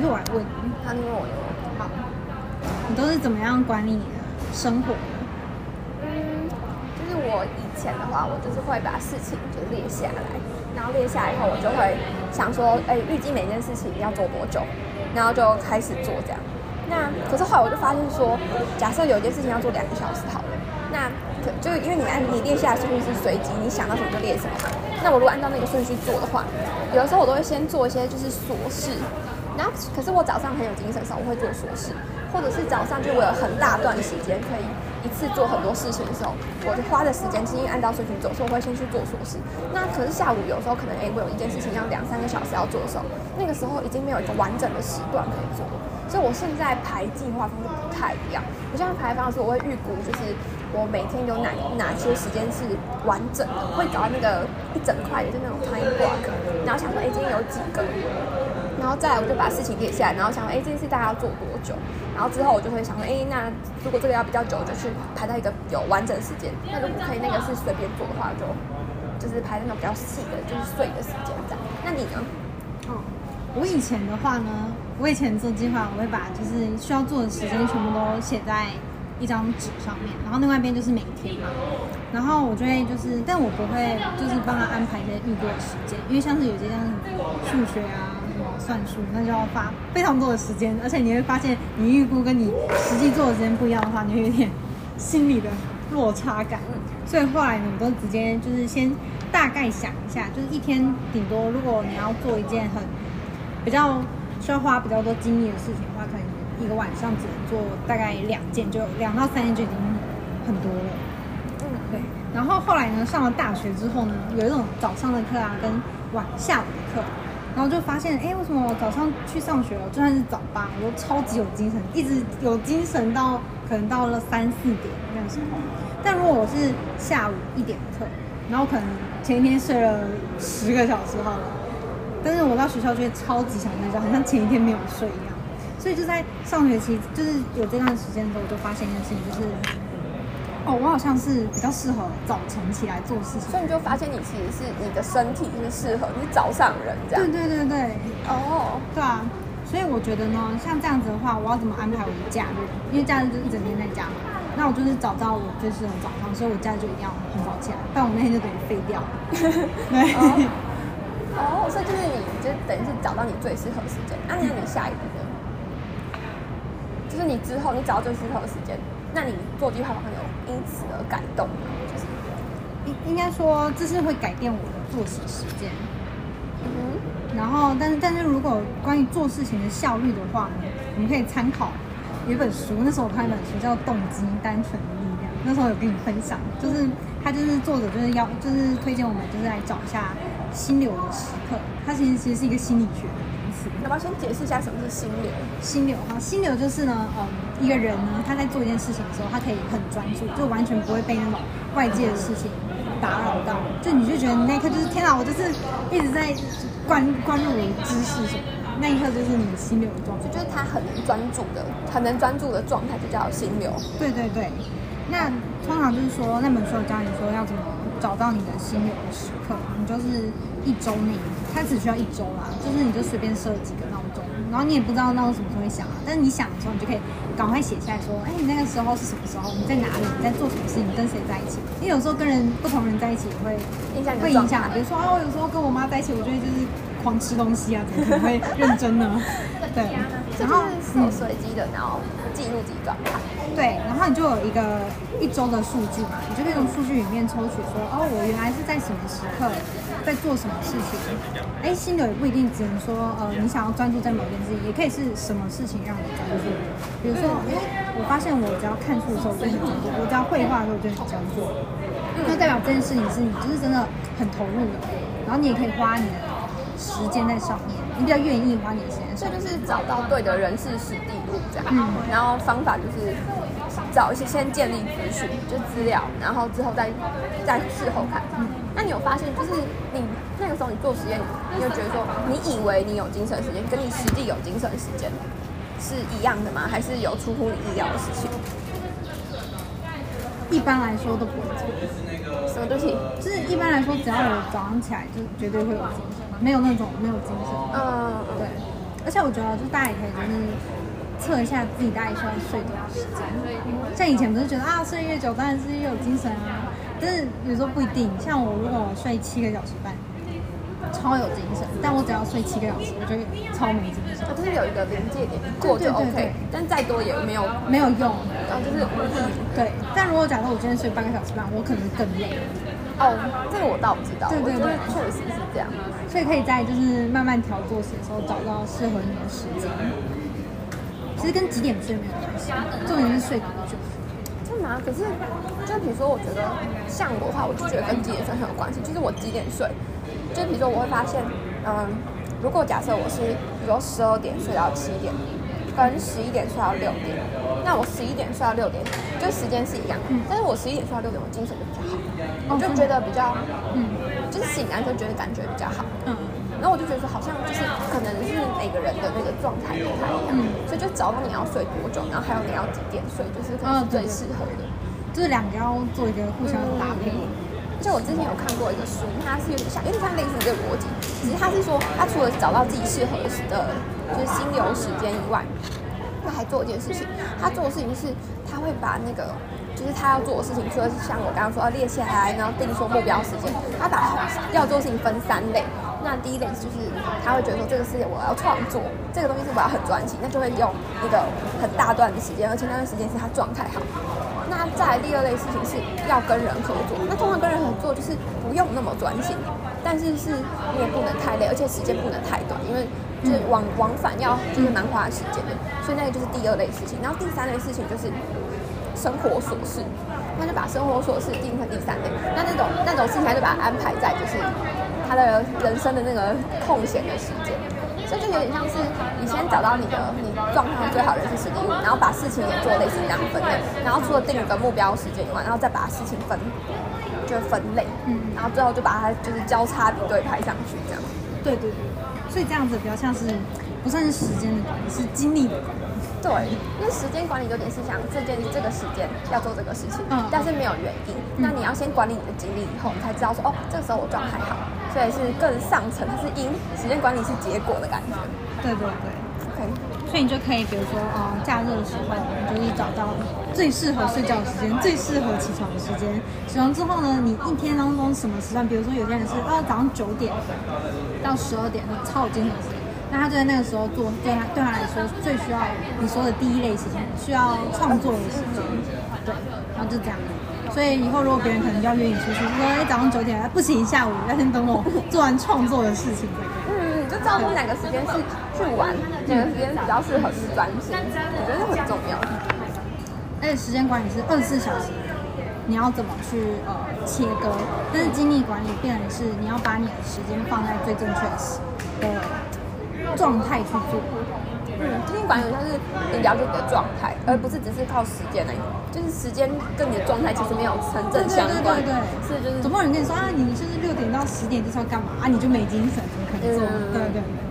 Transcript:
还是我来问我有，好，你都是怎么样管理你的生活的？嗯，就是我以前的话，我就是会把事情就列下来，然后列下来以后，我就会想说，哎，预计每件事情要做多久，然后就开始做这样。那可是后来我就发现说，假设有一件事情要做两个小时好了，那可就是因为你按你列下来顺序是随机，你想到什么就列什么嘛。那我如果按照那个顺序做的话，有的时候我都会先做一些就是琐事，然后可是我早上很有精神的时候，我会做琐事，或者是早上就我有很大段时间可以一次做很多事情的时候，我就花的时间其实按照顺序走，所以我会先去做琐事。那可是下午有时候可能哎，我有一件事情要两三个小时要做的时候，那个时候已经没有一个完整的时段可以做。所以我现在排计划方式不太一样。我现在排方式，我会预估就是我每天有哪哪些时间是完整的，会找到那个一整块的，就那种 time block，然后想说，哎，今天有几个，然后再来我就把事情列下来，然后想说，哎，这件事大概要做多久？然后之后我就会想说，哎，那如果这个要比较久，就去排到一个有完整时间。那如果可以那个是随便做的话，就就是排那种比较细的，就是睡的时间这样。那你呢？哦，我以前的话呢？我以前做计划，我会把就是需要做的时间全部都写在一张纸上面，然后另外一边就是每天嘛。然后我就会就是，但我不会就是帮他安排一些预估的时间，因为像是有些像数学啊、算数，那就要花非常多的时间，而且你会发现你预估跟你实际做的时间不一样的话，你会有点心理的落差感。所以后来呢，我都直接就是先大概想一下，就是一天顶多如果你要做一件很比较。需要花比较多精力的事情的话，可能一个晚上只能做大概两件，就两到三件就已经很多了。嗯，对。然后后来呢，上了大学之后呢，有一种早上的课啊，跟晚下午的课，然后就发现，哎，为什么我早上去上学了，就算是早八，我都超级有精神，一直有精神到可能到了三四点那个时候。但如果我是下午一点的课，然后可能前一天睡了十个小时好了。但是我到学校就会超级想睡觉，好像前一天没有睡一样。所以就在上学期，就是有这段时间的时候，我就发现一件事情，就是哦，我好像是比较适合早晨起来做事情。所以你就发现你其实是你的身体是适合你是早上人这样。对对对对。哦。对啊。所以我觉得呢，像这样子的话，我要怎么安排我的假日？因为假日就一整天在家嘛。那我就是找到我最适合早上，所以我假日就一定要很早起来，不然我那天就等于废掉了。对。哦，所以就是你，就等于是找到你最适合时间。那那你下一步呢？就是你之后你找到最适合的时间，那你做计划方向有因此而感动？就是应应该说这是会改变我的作息时间。嗯。然后，但是但是如果关于做事情的效率的话呢，我们可以参考有一本书，那时候我看一本书叫《动机单纯的力量》，那时候有跟你分享，就是他就是作者就是要就是推荐我们就是来找一下。心流的时刻，它其实其实是一个心理学。要不要先解释一下什么是心流？心流哈，心流就是呢，嗯，一个人呢，他在做一件事情的时候，他可以很专注，就完全不会被那种外界的事情打扰到。就你就觉得你那一刻就是天啊，我就是一直在关关注我的知识什么，那一刻就是你心流的状态，就是他很能专注的，很能专注的状态就叫心流。对对对，那通常就是说那本书有教你说要怎么。找到你的心流的时刻，你就是一周内，它只需要一周啦，就是你就随便设几个闹钟，然后你也不知道闹钟什么时候会响啊，但是你想的时候，你就可以赶快写下来说，哎，你那个时候是什么时候？你在哪里？你在做什么事？你跟谁在一起？因为有时候跟人不同人在一起也会，会影响。比如说啊，我有时候跟我妈在一起，我就会就是狂吃东西啊，怎么可能会 认真呢？对，然后是随机的，然后记录自己状态。对，然后你就有一个一周的数据嘛，你就可以从数据里面抽取说，哦，我原来是在什么时刻在做什么事情。哎，心流也不一定只能说，呃，你想要专注在某件事情，也可以是什么事情让你专注。比如说，哎，我发现我只要看书的时候我就很专注，我只要绘画的时候我就很专注，就代表这件事情是你就是真的很投入的。然后你也可以花你的时间在上面。你比较愿意花你的时间，所以就是找到对的人事实地物这样。嗯，然后方法就是找一些先建立资讯，就资料，然后之后再再事后看。嗯，那你有发现，就是你那个时候你做实验，你就觉得说，你以为你有精神时间，跟你实际有精神时间是一样的吗？还是有出乎你意料的事情？一般来说都不会错。什么东西？就是一般来说，只要我早上起来，就绝对会有精神。没有那种没有精神，嗯，对。而且我觉得，就是大家也可以就是测一下自己大概需要睡多少时间。像以前不是觉得啊，睡越久当然是越有精神啊，但是有时候不一定。像我如果睡七个小时半，超有精神，但我只要睡七个小时，我就超没精神，就是有一个临界点过就 OK，对但再多也没有，没有用。然后就是。对，但如果假设我今天睡半个小时半，我可能更累，哦，这个我倒不知道，对对对确实是这样。所以可以在就是慢慢调作息的时候找到适合你的时间。其实跟几点睡没有关系，重点是睡多久。真的吗？可是，就比如说，我觉得像我的话，我就觉得跟几点睡很有关系。就是我几点睡，就比如说我会发现，嗯，如果假设我是比如说十二点睡到七点，跟十一点睡到六点，那我十一点睡到六点，就时间是一样，嗯但是我十一点睡到六点，我精神就比较好，哦我就觉得比较，嗯就是醒来就觉得感觉比较好。嗯，然后我就觉得说，好像就是可能是每个人的那个状态不太一样，嗯所以就找到你要睡多久，然后还有你要几点睡，就是可能是最适合的。就是两个要做一个互相搭配。而且我之前有看过一个书，它是有点像，有点像类似这个逻辑，只是它是说，它除了找到自己适合时的，就是心流时间以外，他还做一件事情，他做的事情是，他会把那个。就是他要做的事情，除了是像我刚刚说要列下来，然后定说目标时间，他把要做事情分三类。那第一类就是他会觉得说这个事情我要创作，这个东西是我要很专心，那就会用一个很大段的时间，而且那段时间是他状态好。那再来第二类事情是要跟人合作，那通常跟人就是不用那么专心，但是是你也不能太累，而且时间不能太短，因为就是往往返要就是蛮花时间的，所以那个就是第二类事情。然后第三类事情就是生活琐事，那就把生活琐事定成第三类。那那种那种事情，他就把它安排在就是他的人生的那个空闲的时间。所以就有点像是你先找到你的你状态最好的是十第五，然后把事情也做类似这样分类，然后除了定一个目标时间以外，然后再把事情分就是分类，嗯然后最后就把它就是交叉比对排上去这样。对对对，所以这样子比较像是不算是时间的管理，是精力的管理。对，因为时间管理有点是想这件这个时间要做这个事情，嗯但是没有原因。那你要先管理你的精力，以后你才知道说，哦，这个时候我状态好，所以是更上层，它是因，时间管理是结果的感觉。对对对，所以你就可以比如说啊，假日的时候，你就是找到最适合睡觉的时间，最适合起床的时间。起床之后呢，你一天当中什么时段？比如说有些人是哦早上九点到十二点，超有精神的时间。那他就在那个时候做，对他对他来说最需要你说的第一类时间，需要创作的时间，对，然后就这样。所以以后如果别人可能要约你出去，就说哎早上九点，不行，下午要先等我做完创作的事情再可以。嗯，你就知道说哪个时间是去玩，哪个时间比较适合是专心，我觉得这很重要。而且时间管理是二十四小时，你要怎么去呃切割？但是精力管理变成是你要把你的时间放在最正确时的状态去做。嗯，精力管理像是你了解你的状态，而不是只是靠时间而已。就是时间跟你的状态其实没有成正相关，对对对对是就是总不能跟你说啊，你就是六点到十点就是要干嘛啊，你就没精神，怎么可能做？嗯对对对。